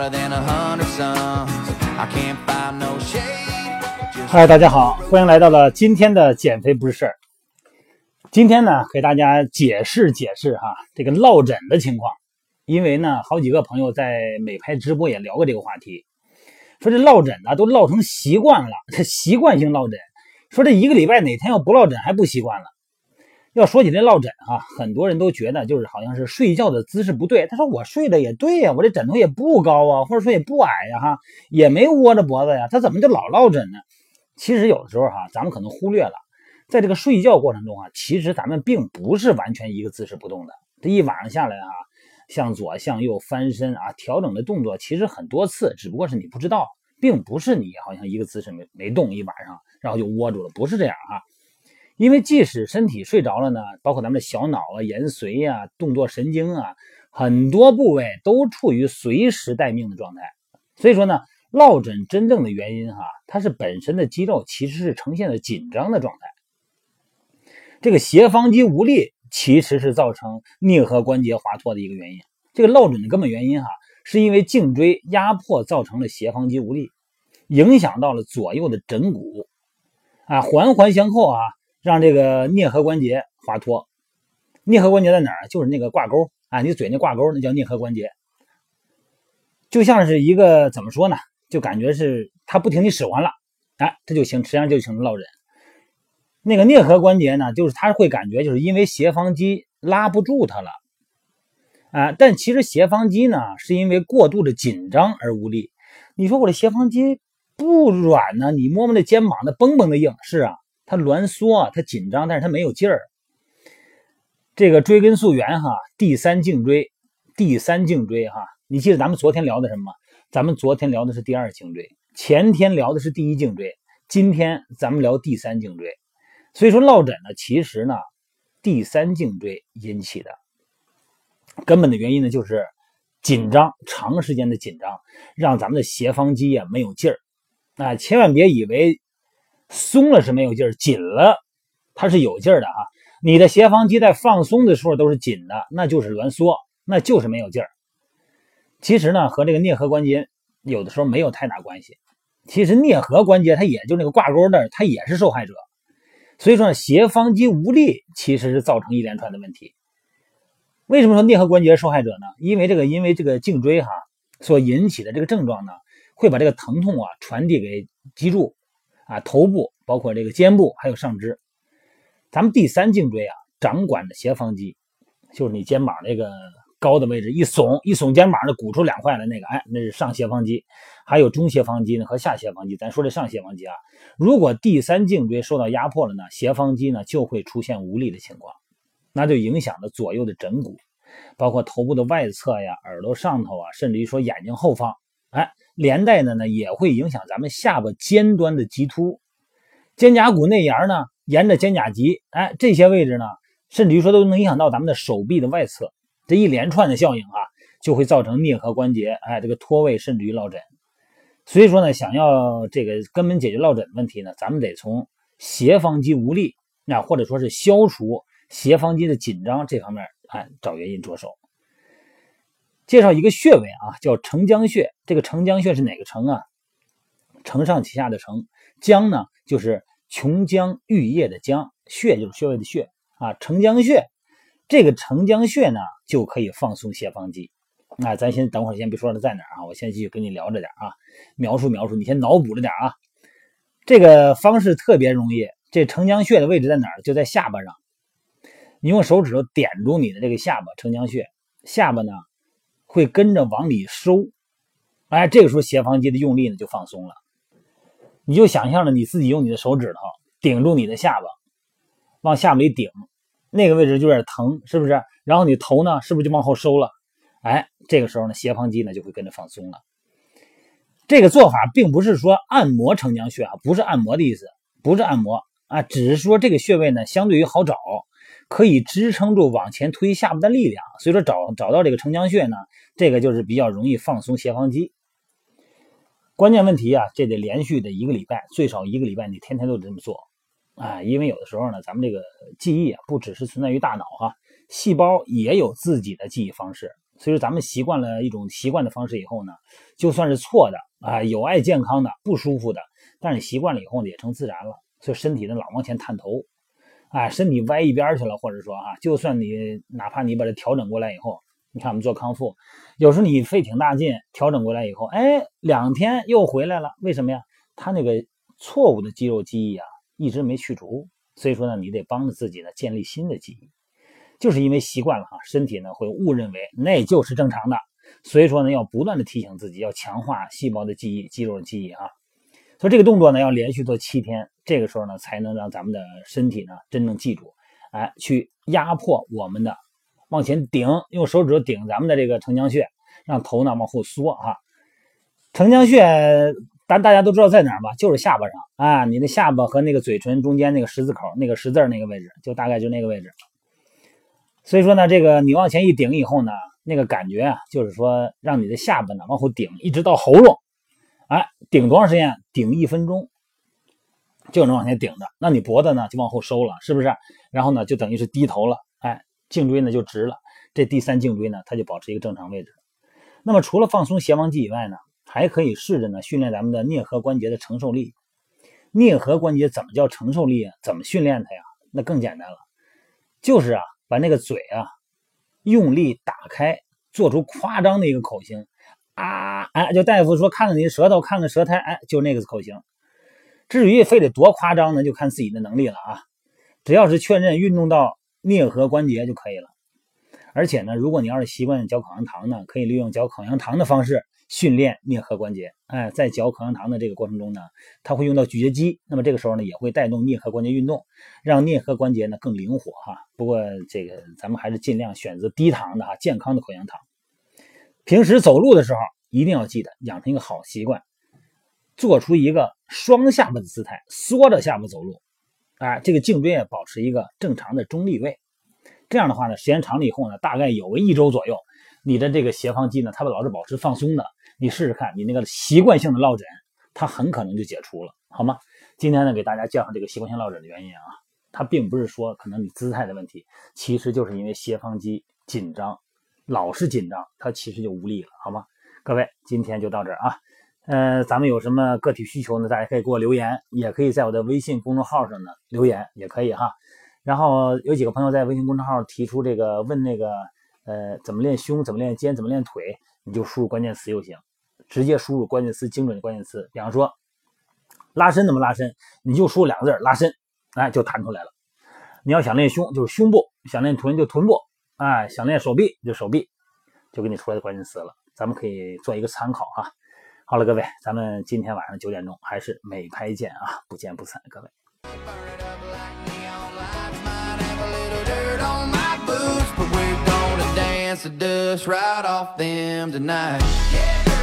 more than a hundred suns. I can't find no shade. 嗨，大家好，欢迎来到了今天的减肥不是事儿。今天呢，给大家解释解释哈这个落枕的情况，因为呢，好几个朋友在美拍直播也聊过这个话题，说这落枕呢都落成习惯了，这习惯性落枕，说这一个礼拜哪天要不落枕还不习惯了。要说起这落枕哈、很多人都觉得就是好像是睡觉的姿势不对。他说我睡的也对呀，我这枕头也不高啊，或者说也不矮呀哈，也没窝着脖子呀，他怎么就老落枕呢？其实有的时候哈、咱们可能忽略了，在这个睡觉过程中啊，其实咱们并不是完全一个姿势不动的。这一晚上下来啊，向左向右翻身啊，调整的动作其实很多次，只不过是你不知道，并不是你好像一个姿势没没动一晚上，然后就窝住了，不是这样啊。因为即使身体睡着了呢，包括咱们的小脑啊、延髓呀、动作神经啊，很多部位都处于随时待命的状态。所以说呢，落枕真正的原因哈，它是本身的肌肉其实是呈现的紧张的状态。这个斜方肌无力其实是造成颞颌关节滑脱的一个原因。这个落枕的根本原因哈，是因为颈椎压迫造成了斜方肌无力，影响到了左右的枕骨，啊，环环相扣啊，让这个颞颌关节滑脱。颞颌关节在哪儿？就是那个挂钩啊，你嘴那挂钩那叫颞颌关节。就像是一个怎么说呢？就感觉是它不听你使唤了，哎，这就形实际上就形成落枕。那个颞颌关节呢，就是它会感觉就是因为斜方肌拉不住它了，啊，但其实斜方肌呢是因为过度的紧张而无力。你说我的斜方肌不软呢？你摸摸那肩膀，那绷绷的硬，是啊，它挛缩啊，它紧张，但是它没有劲儿。这个追根溯源哈，第三颈椎，第三颈椎哈，你记得咱们昨天聊的什么？咱们昨天聊的是第二颈椎，前天聊的是第一颈椎，今天咱们聊第三颈椎。所以说落枕呢，其实呢，第三颈椎引起的根本的原因呢，就是紧张，长时间的紧张，让咱们的斜方肌啊没有劲儿。啊，千万别以为松了是没有劲儿，紧了它是有劲儿的啊。你的斜方肌在放松的时候都是紧的，那就是挛缩，那就是没有劲儿。其实呢，和这个颞颌关节有的时候没有太大关系。其实颞颌关节它也就那个挂钩那儿，它也是受害者。所以说，斜方肌无力其实是造成一连串的问题。为什么说颞颌关节受害者呢？因为这个，因为这个颈椎哈所引起的这个症状呢，会把这个疼痛啊传递给脊柱啊、头部，包括这个肩部还有上肢。咱们第三颈椎啊，掌管的斜方肌，就是你肩膀那个高的位置，一耸一耸肩膀，那鼓出两块来那个，哎，那是上斜方肌。还有中斜方肌呢和下斜方肌。咱说这上斜方肌啊，如果第三颈椎受到压迫了呢，斜方肌呢就会出现无力的情况，那就影响了左右的枕骨，包括头部的外侧呀、耳朵上头啊，甚至于说眼睛后方，哎，连带的呢也会影响咱们下巴尖端的棘突、肩胛骨内沿呢。沿着肩胛肌，哎，这些位置呢，甚至于说都能影响到咱们的手臂的外侧，这一连串的效应啊，就会造成颞颌关节，哎，这个脱位，甚至于落枕。所以说呢，想要这个根本解决落枕问题呢，咱们得从斜方肌无力，那或者说是消除斜方肌的紧张这方面，哎，找原因着手。介绍一个穴位啊，叫承浆穴。这个承浆穴是哪个承啊？承上启下的承，浆呢就是。琼浆玉液的浆，穴就是穴位的穴啊，承浆穴，这个承浆穴呢就可以放松斜方肌。那咱先等会儿先别说了在哪儿啊，我先继续跟你聊着点啊，描述描述，你先脑补着点啊。这个方式特别容易，这承浆穴的位置在哪儿？就在下巴上。你用手指头点住你的这个下巴承浆穴，下巴呢会跟着往里收，哎，这个时候斜方肌的用力呢就放松了。你就想象着你自己用你的手指头顶住你的下巴，往下面里顶，那个位置就有点疼，是不是？然后你头呢，是不是就往后收了？哎，这个时候呢，斜方肌呢就会跟着放松了。这个做法并不是说按摩承浆穴啊，不是按摩的意思，不是按摩啊，只是说这个穴位呢相对于好找，可以支撑住往前推下巴的力量。所以说找找到这个承浆穴呢，这个就是比较容易放松斜方肌。关键问题啊，这得连续的一个礼拜，最少一个礼拜，你天天都得这么做，啊，因为有的时候呢，咱们这个记忆啊，不只是存在于大脑哈，细胞也有自己的记忆方式。所以说，咱们习惯了一种习惯的方式以后呢，就算是错的啊，有碍健康的、不舒服的，但是习惯了以后呢，也成自然了。所以身体呢老往前探头，哎，身体歪一边去了，或者说啊，就算你哪怕你把它调整过来以后，你看我们做康复，有时候你费挺大劲调整过来以后，哎，两天又回来了，为什么呀？他那个错误的肌肉记忆啊，一直没去除。所以说呢，你得帮着自己呢建立新的记忆。就是因为习惯了哈，身体呢会误认为那就是正常的，所以说呢要不断的提醒自己，要强化细胞的记忆、肌肉的记忆啊。所以这个动作呢要连续做七天，这个时候呢才能让咱们的身体呢真正记住，哎，去压迫我们的往前顶，用手指头顶咱们的这个承浆穴，让头呢往后缩啊。承浆穴咱大家都知道在哪儿吧？就是下巴上啊，你的下巴和那个嘴唇中间那个十字口，那个十字那个位置，就大概就那个位置。所以说呢，这个你往前一顶以后呢，那个感觉啊，就是说让你的下巴呢往后顶，一直到喉咙，哎，顶多长时间？顶一分钟就能往前顶着。那你脖子呢就往后收了，是不是？然后呢就等于是低头了，哎，颈椎呢就直了。这第三颈椎呢，它就保持一个正常位置。那么除了放松斜方肌以外呢，还可以试着呢训练咱们的颞颌关节的承受力。颞颌关节怎么叫承受力啊？怎么训练它呀？那更简单了，就是啊。把那个嘴啊用力打开，做出夸张的一个口型啊！哎，就大夫说看看你的舌头，看看舌苔，哎，就那个口型。至于非得多夸张呢，就看自己的能力了啊！只要是确认运动到颞颌关节就可以了。而且呢，如果你要是习惯嚼口香糖呢，可以利用嚼口香糖的方式。训练颞颌关节，哎，在嚼口香糖的这个过程中呢，它会用到咀嚼肌，那么这个时候呢，也会带动颞颌关节运动，让颞颌关节呢更灵活哈。不过这个咱们还是尽量选择低糖的哈，健康的口香糖。平时走路的时候一定要记得养成一个好习惯，做出一个双下巴的姿态，缩着下巴走路，哎，这个颈椎也保持一个正常的中立位。这样的话呢，时间长了以后呢，大概有个一周左右，你的这个斜方肌呢，它老是保持放松的。你试试看，你那个习惯性的落枕，它很可能就解除了，好吗？今天呢，给大家介绍这个习惯性落枕的原因啊，它并不是说可能你姿态的问题，其实就是因为斜方肌紧张，老是紧张，它其实就无力了，好吗？各位，今天就到这儿啊，呃，咱们有什么个体需求呢？大家可以给我留言，也可以在我的微信公众号上呢留言，也可以哈。然后有几个朋友在微信公众号提出这个问那个，呃，怎么练胸，怎么练肩，怎么练腿，你就输入关键词就行。直接输入关键词，精准的关键词，比方说拉伸怎么拉伸，你就输两个字拉伸，哎，就弹出来了。你要想练胸，就是胸部；想练臀，就臀部；哎，想练手臂，就手臂，就给你出来的关键词了。咱们可以做一个参考啊。好了，各位，咱们今天晚上九点钟还是美拍见啊，不见不散，各位。dance the dust right off them tonight. Yeah.